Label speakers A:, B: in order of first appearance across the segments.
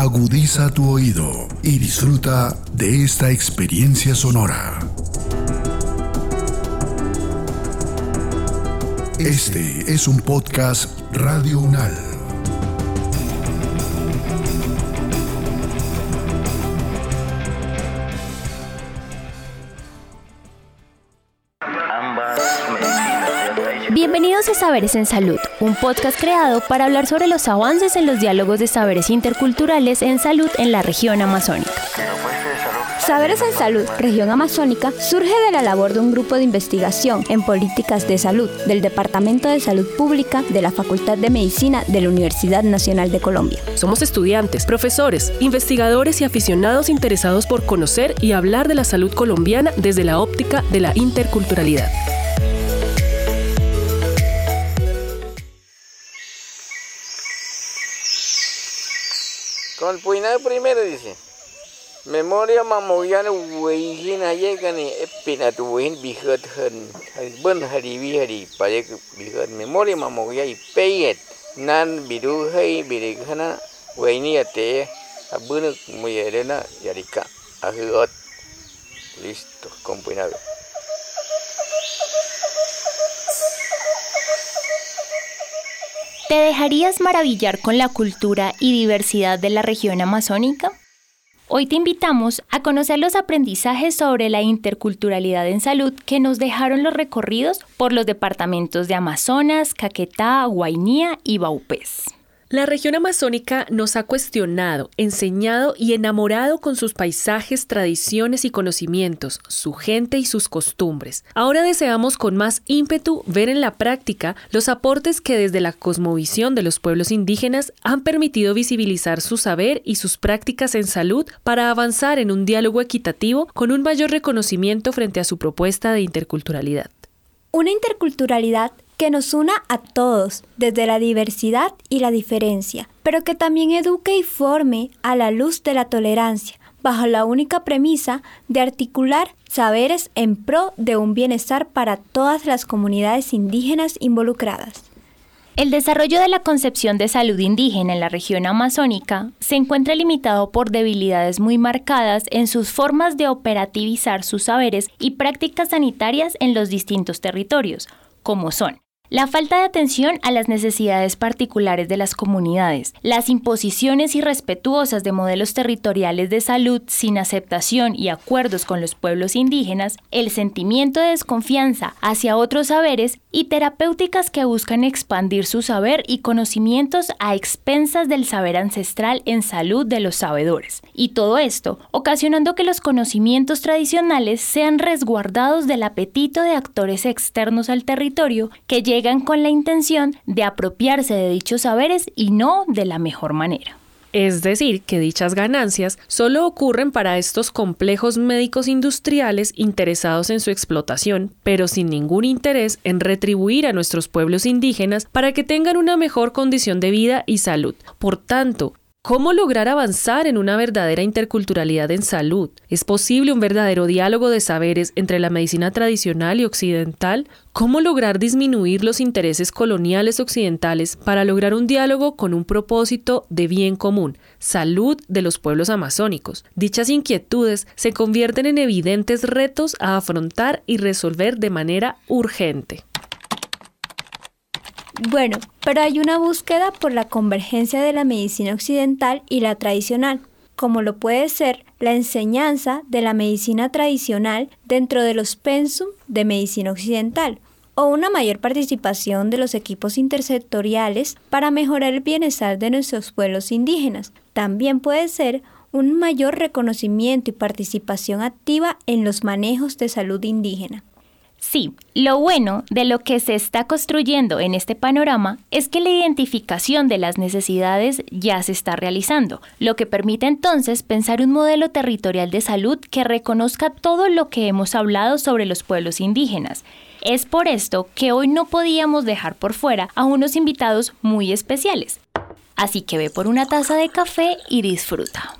A: Agudiza tu oído y disfruta de esta experiencia sonora. Este es un podcast Radio Unal.
B: Bienvenidos a Saberes en Salud, un podcast creado para hablar sobre los avances en los diálogos de saberes interculturales en salud en la región amazónica. Saberes en Salud, región amazónica, surge de la labor de un grupo de investigación en políticas de salud del Departamento de Salud Pública de la Facultad de Medicina de la Universidad Nacional de Colombia.
C: Somos estudiantes, profesores, investigadores y aficionados interesados por conocer y hablar de la salud colombiana desde la óptica de la interculturalidad.
D: El puinado primero dice. Memoria mamoyan weihin ayegani epina tu weihin bihat han ben hari bi hari payek bihat memoria mamoya y payet nan bidu hai birigana weini ate abun muyerena yarika ahiot listo con
B: ¿Te dejarías maravillar con la cultura y diversidad de la región amazónica? Hoy te invitamos a conocer los aprendizajes sobre la interculturalidad en salud que nos dejaron los recorridos por los departamentos de Amazonas, Caquetá, Guainía y Baupés.
C: La región amazónica nos ha cuestionado, enseñado y enamorado con sus paisajes, tradiciones y conocimientos, su gente y sus costumbres. Ahora deseamos con más ímpetu ver en la práctica los aportes que desde la cosmovisión de los pueblos indígenas han permitido visibilizar su saber y sus prácticas en salud para avanzar en un diálogo equitativo con un mayor reconocimiento frente a su propuesta de interculturalidad.
B: Una interculturalidad que nos una a todos desde la diversidad y la diferencia, pero que también eduque y forme a la luz de la tolerancia, bajo la única premisa de articular saberes en pro de un bienestar para todas las comunidades indígenas involucradas. El desarrollo de la concepción de salud indígena en la región amazónica se encuentra limitado por debilidades muy marcadas en sus formas de operativizar sus saberes y prácticas sanitarias en los distintos territorios, como son la falta de atención a las necesidades particulares de las comunidades, las imposiciones irrespetuosas de modelos territoriales de salud sin aceptación y acuerdos con los pueblos indígenas, el sentimiento de desconfianza hacia otros saberes y terapéuticas que buscan expandir su saber y conocimientos a expensas del saber ancestral en salud de los sabedores. Y todo esto ocasionando que los conocimientos tradicionales sean resguardados del apetito de actores externos al territorio que llegan con la intención de apropiarse de dichos saberes y no de la mejor manera.
C: Es decir, que dichas ganancias solo ocurren para estos complejos médicos industriales interesados en su explotación, pero sin ningún interés en retribuir a nuestros pueblos indígenas para que tengan una mejor condición de vida y salud. Por tanto, ¿Cómo lograr avanzar en una verdadera interculturalidad en salud? ¿Es posible un verdadero diálogo de saberes entre la medicina tradicional y occidental? ¿Cómo lograr disminuir los intereses coloniales occidentales para lograr un diálogo con un propósito de bien común, salud de los pueblos amazónicos? Dichas inquietudes se convierten en evidentes retos a afrontar y resolver de manera urgente.
B: Bueno, pero hay una búsqueda por la convergencia de la medicina occidental y la tradicional, como lo puede ser la enseñanza de la medicina tradicional dentro de los pensum de medicina occidental, o una mayor participación de los equipos intersectoriales para mejorar el bienestar de nuestros pueblos indígenas. También puede ser un mayor reconocimiento y participación activa en los manejos de salud indígena. Sí, lo bueno de lo que se está construyendo en este panorama es que la identificación de las necesidades ya se está realizando, lo que permite entonces pensar un modelo territorial de salud que reconozca todo lo que hemos hablado sobre los pueblos indígenas. Es por esto que hoy no podíamos dejar por fuera a unos invitados muy especiales. Así que ve por una taza de café y disfruta.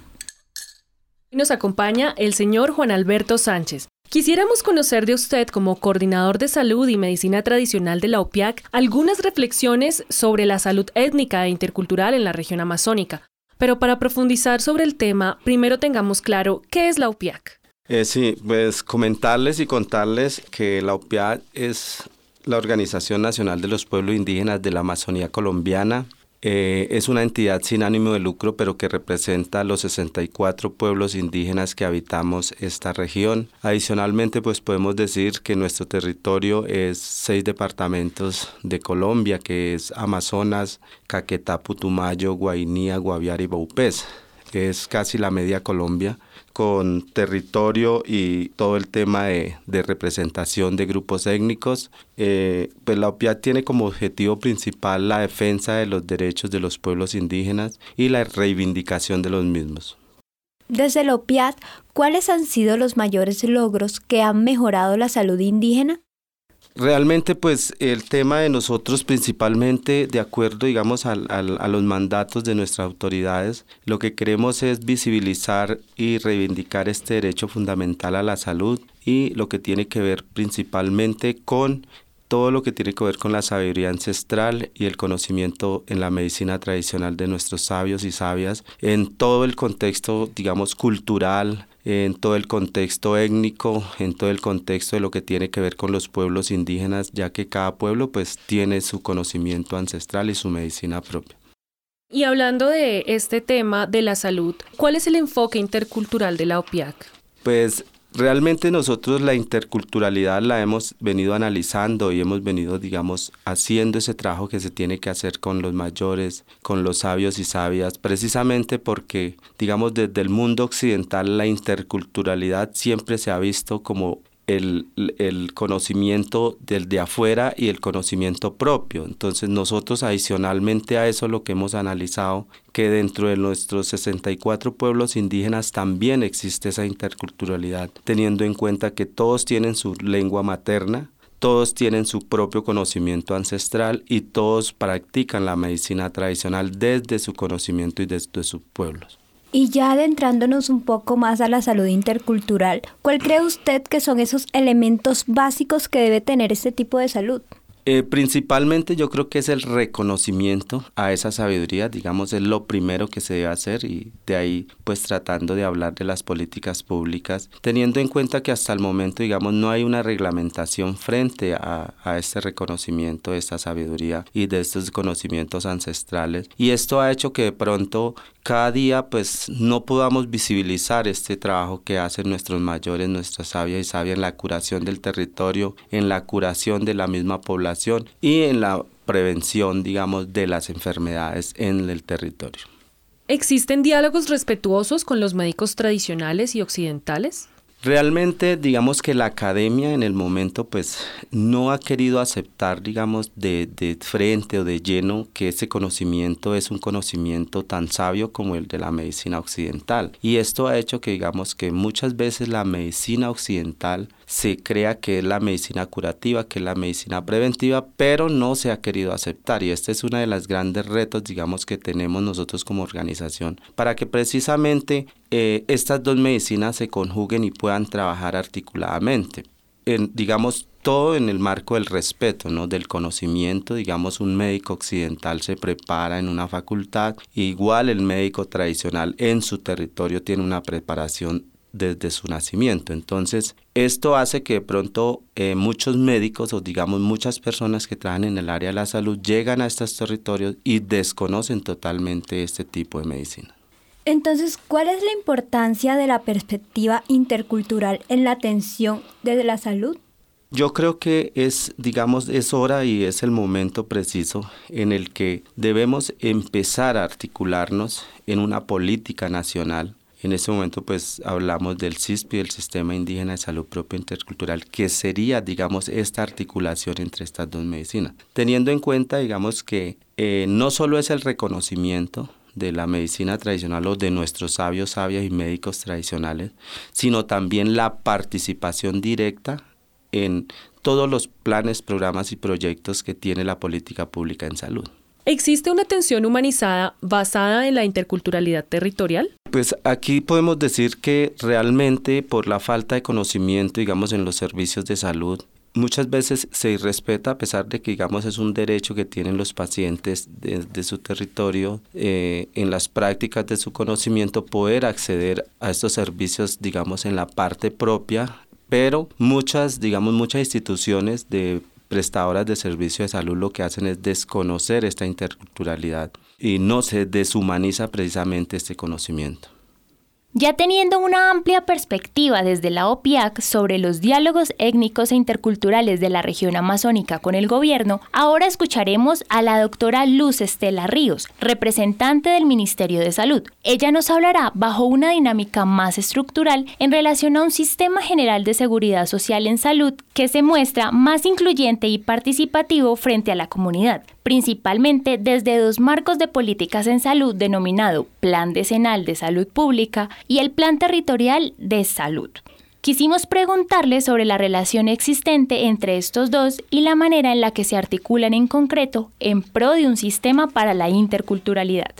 C: Nos acompaña el señor Juan Alberto Sánchez, Quisiéramos conocer de usted, como coordinador de salud y medicina tradicional de la OPIAC, algunas reflexiones sobre la salud étnica e intercultural en la región amazónica. Pero para profundizar sobre el tema, primero tengamos claro qué es la UPIAC.
E: Eh, sí, pues comentarles y contarles que la UPIAC es la Organización Nacional de los Pueblos Indígenas de la Amazonía Colombiana. Eh, es una entidad sin ánimo de lucro, pero que representa los 64 pueblos indígenas que habitamos esta región. Adicionalmente, pues podemos decir que nuestro territorio es seis departamentos de Colombia, que es Amazonas, Caquetá, Putumayo, Guainía, Guaviare y Baupés. Es casi la media Colombia con territorio y todo el tema de, representación de grupos étnicos. Eh, pues la OPIAD tiene como objetivo principal la defensa de los derechos de los pueblos indígenas y la reivindicación de los mismos.
F: Desde la OPIAD, ¿cuáles han sido los mayores logros que han mejorado la salud indígena?
E: Realmente, pues el tema de nosotros principalmente, de acuerdo, digamos, a los mandatos de nuestras autoridades, lo que queremos es visibilizar y reivindicar este derecho fundamental a la salud y lo que tiene que ver principalmente con todo lo que tiene que ver con la sabiduría ancestral y el conocimiento en la medicina tradicional de nuestros sabios y sabias, en todo el contexto, digamos, cultural, en todo el contexto étnico, en todo el contexto de lo que tiene que ver con los pueblos indígenas, ya que cada pueblo pues tiene su conocimiento ancestral y su medicina propia.
C: Y hablando de este tema de la salud, ¿cuál es el enfoque intercultural de la OPIAC?
E: Pues Realmente nosotros la interculturalidad la hemos venido analizando y hemos venido, digamos, haciendo ese trabajo que se tiene que hacer con los mayores, con los sabios y sabias, precisamente porque, digamos, desde el mundo occidental la interculturalidad siempre se ha visto como el, conocimiento del de afuera y el conocimiento propio. Entonces nosotros adicionalmente a eso lo que hemos analizado, que dentro de nuestros 64 pueblos indígenas también existe esa interculturalidad, teniendo en cuenta que todos tienen su lengua materna, todos tienen su propio conocimiento ancestral y todos practican la medicina tradicional desde su conocimiento y desde sus pueblos.
F: Y ya adentrándonos un poco más a la salud intercultural, ¿cuál cree usted que son esos elementos básicos que debe tener este tipo de salud?
E: Eh, principalmente yo creo que es el reconocimiento a esa sabiduría, digamos, es lo primero que se debe hacer y de ahí pues tratando de hablar de las políticas públicas, teniendo en cuenta que hasta el momento, digamos, no hay una reglamentación frente a, a este reconocimiento de esta sabiduría y de estos conocimientos ancestrales. Y esto ha hecho que de pronto cada día pues no podamos visibilizar este trabajo que hacen nuestros mayores, nuestras sabias y sabias en la curación del territorio, en la curación de la misma población y en la prevención, digamos, de las enfermedades en el territorio.
C: ¿Existen diálogos respetuosos con los médicos tradicionales y occidentales?
E: Realmente, digamos que la academia en el momento, pues, no ha querido aceptar, digamos, de, de, frente o de lleno que ese conocimiento es un conocimiento tan sabio como el de la medicina occidental. Y esto ha hecho que, digamos, que muchas veces la medicina occidental se crea que es la medicina curativa, que es la medicina preventiva, pero no se ha querido aceptar. Y este es uno de los grandes retos, digamos, que tenemos nosotros como organización, para que precisamente eh, estas dos medicinas se conjuguen y puedan trabajar articuladamente. En, digamos, todo en el marco del respeto, ¿no? Del conocimiento, digamos, un médico occidental se prepara en una facultad, igual el médico tradicional en su territorio tiene una preparación desde su nacimiento. Entonces, esto hace que de pronto eh, muchos médicos o digamos muchas personas que trabajan en el área de la salud llegan a estos territorios y desconocen totalmente este tipo de medicina.
F: Entonces, ¿cuál es la importancia de la perspectiva intercultural en la atención desde la salud?
E: Yo creo que es, digamos, es hora y es el momento preciso en el que debemos empezar a articularnos en una política nacional en este momento pues hablamos del CISPI, el Sistema Indígena de Salud Propia Intercultural, que sería, digamos, esta articulación entre estas dos medicinas. Teniendo en cuenta, digamos, que eh, no solo es el reconocimiento de la medicina tradicional o de nuestros sabios, sabias y médicos tradicionales, sino también la participación directa en todos los planes, programas y proyectos que tiene la política pública en salud.
C: ¿Existe una atención humanizada basada en la interculturalidad territorial?
E: Pues aquí podemos decir que realmente por la falta de conocimiento, digamos, en los servicios de salud, muchas veces se irrespeta a pesar de que digamos es un derecho que tienen los pacientes de, su territorio eh, en las prácticas de su conocimiento poder acceder a estos servicios digamos en la parte propia pero muchas digamos muchas instituciones de prestadoras de servicio de salud lo que hacen es desconocer esta interculturalidad y no se deshumaniza precisamente este conocimiento.
B: Ya teniendo una amplia perspectiva desde la OPIAC sobre los diálogos étnicos e interculturales de la región amazónica con el gobierno, ahora escucharemos a la doctora Luz Estela Ríos, representante del Ministerio de Salud. Ella nos hablará bajo una dinámica más estructural en relación a un sistema general de seguridad social en salud que se muestra más incluyente y participativo frente a la comunidad, principalmente desde dos marcos de políticas en salud denominado Plan Decenal de Salud Pública y el Plan Territorial de Salud. Quisimos preguntarle sobre la relación existente entre estos dos y la manera en la que se articulan en concreto en pro de un sistema para la interculturalidad.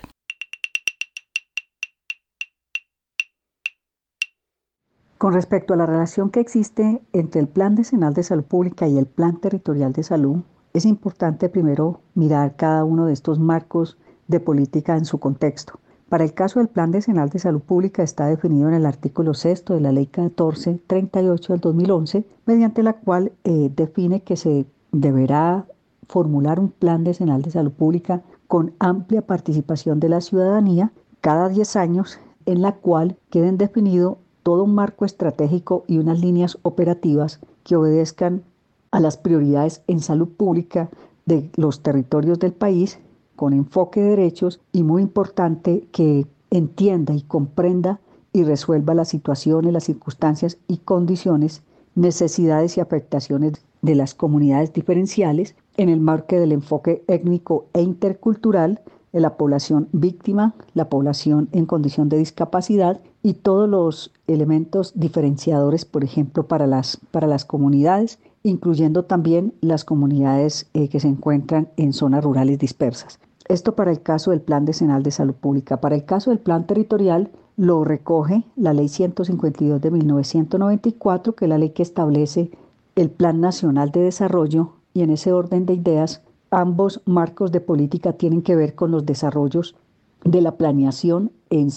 G: Con respecto a la relación que existe entre el Plan Decenal de Salud Pública y el Plan Territorial de Salud, es importante primero mirar cada uno de estos marcos de política en su contexto. Para el caso del Plan Decenal de Salud Pública está definido en el artículo 6 de la Ley 1438 del 2011, mediante la cual eh, define que se deberá formular un Plan Decenal de Salud Pública con amplia participación de la ciudadanía cada 10 años, en la cual queden definido todo un marco estratégico y unas líneas operativas que obedezcan a las prioridades en salud pública de los territorios del país con enfoque de derechos y muy importante que entienda y comprenda y resuelva las situaciones, las circunstancias y condiciones, necesidades y afectaciones de las comunidades diferenciales en el marco del enfoque étnico e intercultural de la población víctima, la población en condición de discapacidad y todos los elementos diferenciadores, por ejemplo, para las, para las comunidades, incluyendo también las comunidades eh, que se encuentran en zonas rurales dispersas. Esto para el caso del Plan Decenal de Salud Pública. Para el caso del Plan Territorial lo recoge la Ley 152 de 1994, que es la ley que establece el Plan Nacional de Desarrollo y en ese orden de ideas ambos marcos de política tienen que ver con los desarrollos de la planeación en,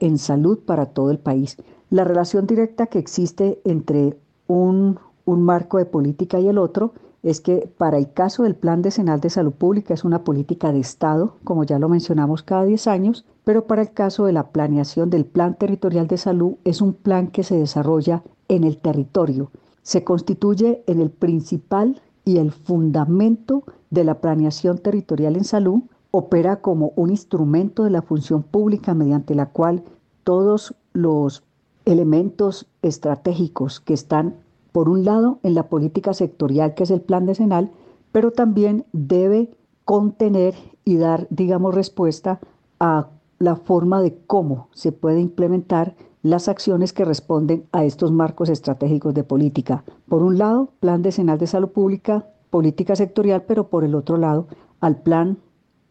G: en salud para todo el país. La relación directa que existe entre un, un marco de política y el otro es que para el caso del Plan Decenal de Salud Pública es una política de Estado, como ya lo mencionamos cada 10 años, pero para el caso de la planeación del Plan Territorial de Salud es un plan que se desarrolla en el territorio. Se constituye en el principal y el fundamento de la planeación territorial en salud, opera como un instrumento de la función pública mediante la cual todos los elementos estratégicos que están por un lado, en la política sectorial, que es el plan decenal, pero también debe contener y dar, digamos, respuesta a la forma de cómo se puede implementar las acciones que responden a estos marcos estratégicos de política. Por un lado, plan decenal de salud pública, política sectorial, pero por el otro lado, al plan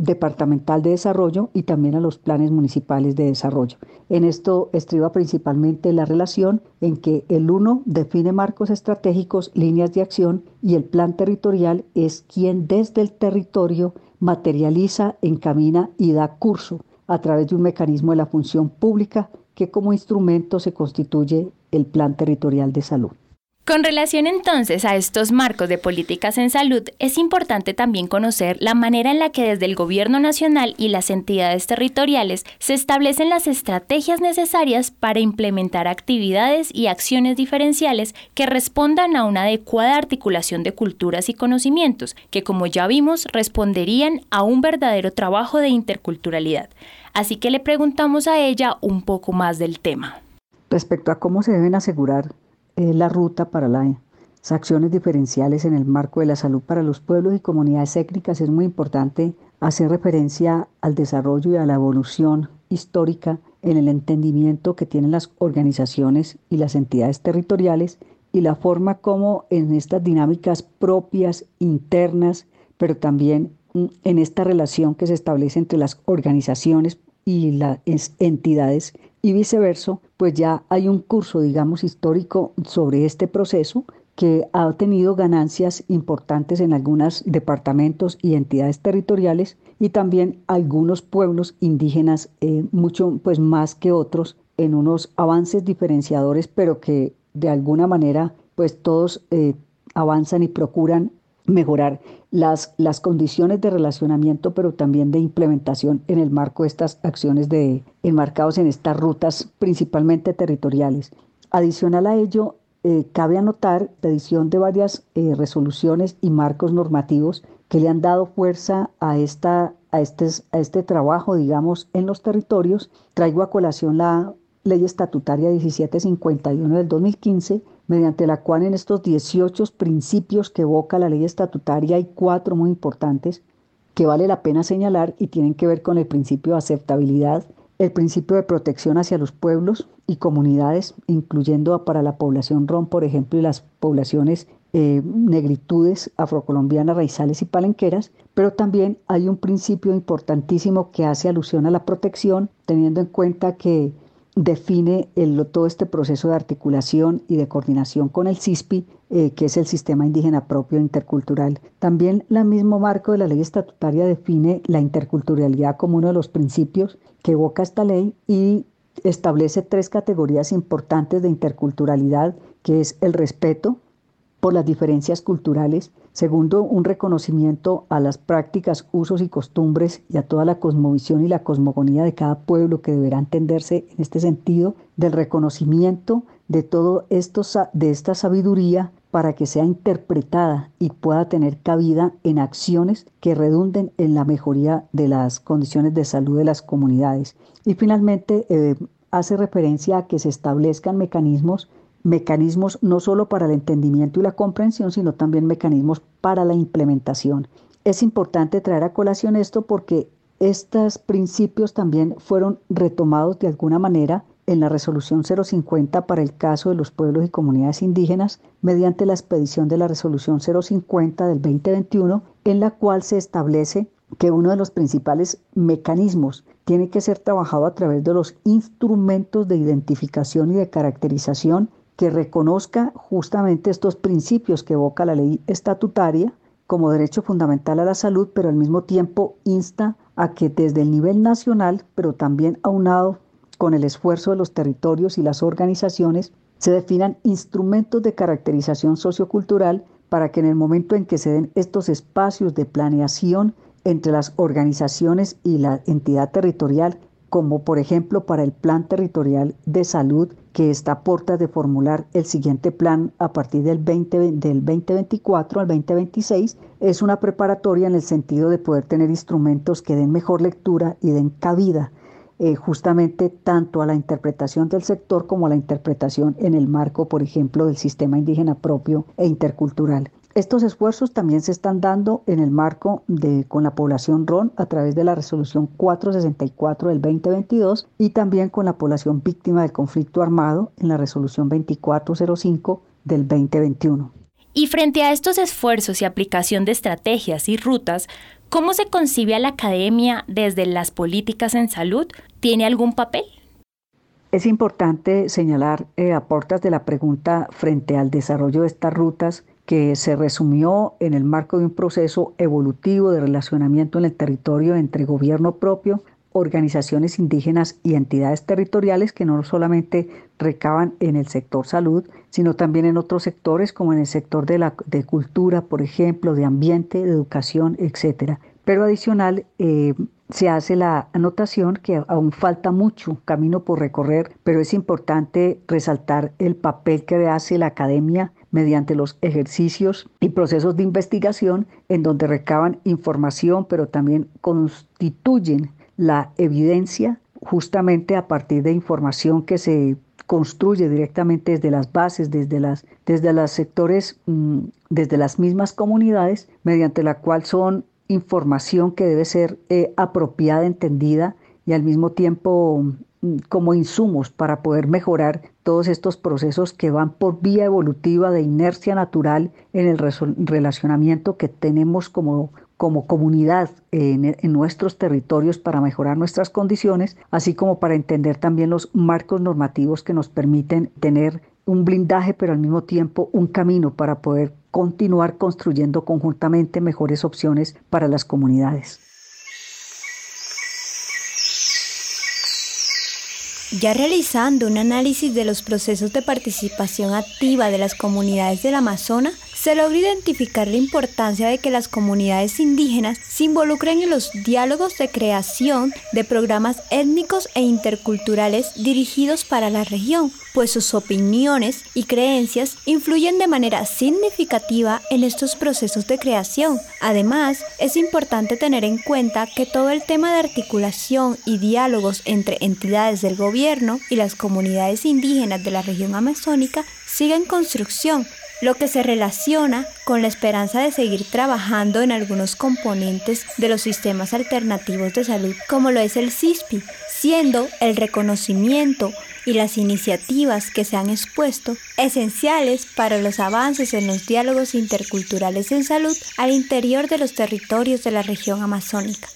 G: departamental de desarrollo y también a los planes municipales de desarrollo. En esto estriba principalmente la relación en que el uno define marcos estratégicos, líneas de acción y el plan territorial es quien desde el territorio materializa, encamina y da curso a través de un mecanismo de la función pública que como instrumento se constituye el plan territorial de salud.
B: Con relación entonces a estos marcos de políticas en salud, es importante también conocer la manera en la que desde el Gobierno Nacional y las entidades territoriales se establecen las estrategias necesarias para implementar actividades y acciones diferenciales que respondan a una adecuada articulación de culturas y conocimientos, que como ya vimos responderían a un verdadero trabajo de interculturalidad. Así que le preguntamos a ella un poco más del tema.
G: Respecto a cómo se deben asegurar eh, la ruta para las acciones diferenciales en el marco de la salud para los pueblos y comunidades étnicas, es muy importante hacer referencia al desarrollo y a la evolución histórica en el entendimiento que tienen las organizaciones y las entidades territoriales y la forma como en estas dinámicas propias, internas, pero también mm, en esta relación que se establece entre las organizaciones y las entidades y viceversa, pues ya hay un curso, digamos, histórico sobre este proceso que ha tenido ganancias importantes en algunos departamentos y entidades territoriales y también algunos pueblos indígenas, eh, mucho pues más que otros, en unos avances diferenciadores, pero que de alguna manera pues todos eh, avanzan y procuran mejorar las, las condiciones de relacionamiento, pero también de implementación en el marco de estas acciones de, enmarcados en estas rutas principalmente territoriales. Adicional a ello, eh, cabe anotar la edición de varias eh, resoluciones y marcos normativos que le han dado fuerza a, esta, a, este, a este trabajo, digamos, en los territorios. Traigo a colación la Ley Estatutaria 1751 del 2015, mediante la cual en estos 18 principios que evoca la ley estatutaria hay cuatro muy importantes que vale la pena señalar y tienen que ver con el principio de aceptabilidad, el principio de protección hacia los pueblos y comunidades, incluyendo para la población rom, por ejemplo, y las poblaciones eh, negritudes afrocolombianas, raizales y palenqueras, pero también hay un principio importantísimo que hace alusión a la protección, teniendo en cuenta que define el, todo este proceso de articulación y de coordinación con el CISPI, eh, que es el Sistema Indígena Propio Intercultural. También el mismo marco de la ley estatutaria define la interculturalidad como uno de los principios que evoca esta ley y establece tres categorías importantes de interculturalidad, que es el respeto por las diferencias culturales, Segundo, un reconocimiento a las prácticas, usos y costumbres y a toda la cosmovisión y la cosmogonía de cada pueblo que deberá entenderse en este sentido del reconocimiento de todo esto, de esta sabiduría para que sea interpretada y pueda tener cabida en acciones que redunden en la mejoría de las condiciones de salud de las comunidades. Y finalmente, eh, hace referencia a que se establezcan mecanismos mecanismos no solo para el entendimiento y la comprensión, sino también mecanismos para la implementación. Es importante traer a colación esto porque estos principios también fueron retomados de alguna manera en la resolución 050 para el caso de los pueblos y comunidades indígenas mediante la expedición de la resolución 050 del 2021 en la cual se establece que uno de los principales mecanismos tiene que ser trabajado a través de los instrumentos de identificación y de caracterización que reconozca justamente estos principios que evoca la ley estatutaria como derecho fundamental a la salud, pero al mismo tiempo insta a que desde el nivel nacional, pero también aunado con el esfuerzo de los territorios y las organizaciones, se definan instrumentos de caracterización sociocultural para que en el momento en que se den estos espacios de planeación entre las organizaciones y la entidad territorial como por ejemplo para el Plan Territorial de Salud que está a puertas de formular el siguiente plan a partir del, 20, del 2024 al 2026, es una preparatoria en el sentido de poder tener instrumentos que den mejor lectura y den cabida eh, justamente tanto a la interpretación del sector como a la interpretación en el marco, por ejemplo, del sistema indígena propio e intercultural. Estos esfuerzos también se están dando en el marco de con la población RON a través de la resolución 464 del 2022 y también con la población víctima del conflicto armado en la resolución 2405 del 2021.
B: Y frente a estos esfuerzos y aplicación de estrategias y rutas, ¿cómo se concibe a la academia desde las políticas en salud? ¿Tiene algún papel?
G: Es importante señalar eh, aportas de la pregunta frente al desarrollo de estas rutas que se resumió en el marco de un proceso evolutivo de relacionamiento en el territorio entre gobierno propio, organizaciones indígenas y entidades territoriales que no solamente recaban en el sector salud, sino también en otros sectores como en el sector de, la, de cultura, por ejemplo, de ambiente, de educación, etc. Pero adicional, eh, se hace la anotación que aún falta mucho camino por recorrer, pero es importante resaltar el papel que hace la academia mediante los ejercicios y procesos de investigación en donde recaban información, pero también constituyen la evidencia justamente a partir de información que se construye directamente desde las bases, desde las desde los sectores, mm, desde las mismas comunidades, mediante la cual son información que debe ser eh, apropiada, entendida y al mismo tiempo como insumos para poder mejorar todos estos procesos que van por vía evolutiva de inercia natural en el relacionamiento que tenemos como, como comunidad en, en, nuestros territorios para mejorar nuestras condiciones, así como para entender también los marcos normativos que nos permiten tener un blindaje, pero al mismo tiempo un camino para poder continuar construyendo conjuntamente mejores opciones para las comunidades.
F: Ya realizando un análisis de los procesos de participación activa de las comunidades del Amazonas, se logra identificar la importancia de que las comunidades indígenas se involucren en los diálogos de creación de programas étnicos e interculturales dirigidos para la región, pues sus opiniones y creencias influyen de manera significativa en estos procesos de creación. Además, es importante tener en cuenta que todo el tema de articulación y diálogos entre entidades del gobierno y las comunidades indígenas de la región amazónica sigue en construcción lo que se relaciona con la esperanza de seguir trabajando en algunos componentes de los sistemas alternativos de salud, como lo es el CISPI, siendo el reconocimiento y las iniciativas que se han expuesto esenciales para los avances en los diálogos interculturales en salud al interior de los territorios de la región amazónica.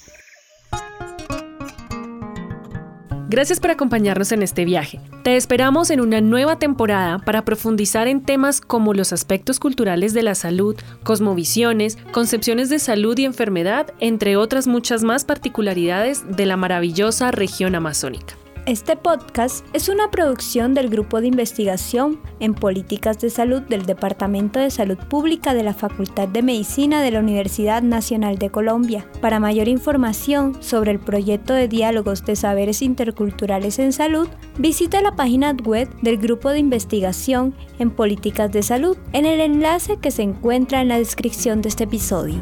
C: Gracias por acompañarnos en este viaje. Te esperamos en una nueva temporada para profundizar en temas como los aspectos culturales de la salud, cosmovisiones, concepciones de salud y enfermedad, entre otras muchas más particularidades de la maravillosa región amazónica.
F: Este podcast es una producción del Grupo de Investigación en Políticas de Salud del Departamento de Salud Pública de la Facultad de Medicina de la Universidad Nacional de Colombia. Para mayor información sobre el proyecto de diálogos de saberes interculturales en salud, visita la página web del Grupo de Investigación en Políticas de Salud en el enlace que se encuentra en la descripción de este episodio.